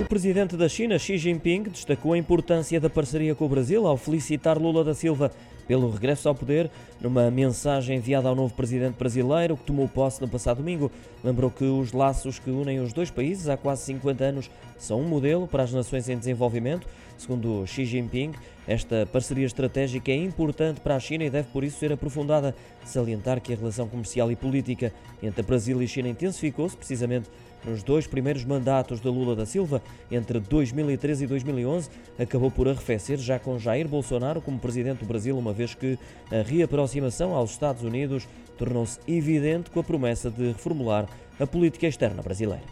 O presidente da China, Xi Jinping, destacou a importância da parceria com o Brasil ao felicitar Lula da Silva pelo regresso ao poder. Numa mensagem enviada ao novo presidente brasileiro, que tomou posse no passado domingo, lembrou que os laços que unem os dois países há quase 50 anos são um modelo para as nações em desenvolvimento. Segundo Xi Jinping, esta parceria estratégica é importante para a China e deve por isso ser aprofundada. Salientar que a relação comercial e política entre Brasil e China intensificou-se precisamente nos dois primeiros mandatos de Lula da Silva, entre 2013 e 2011, acabou por arrefecer já com Jair Bolsonaro como presidente do Brasil, uma vez que a reaproximação aos Estados Unidos tornou-se evidente com a promessa de reformular a política externa brasileira.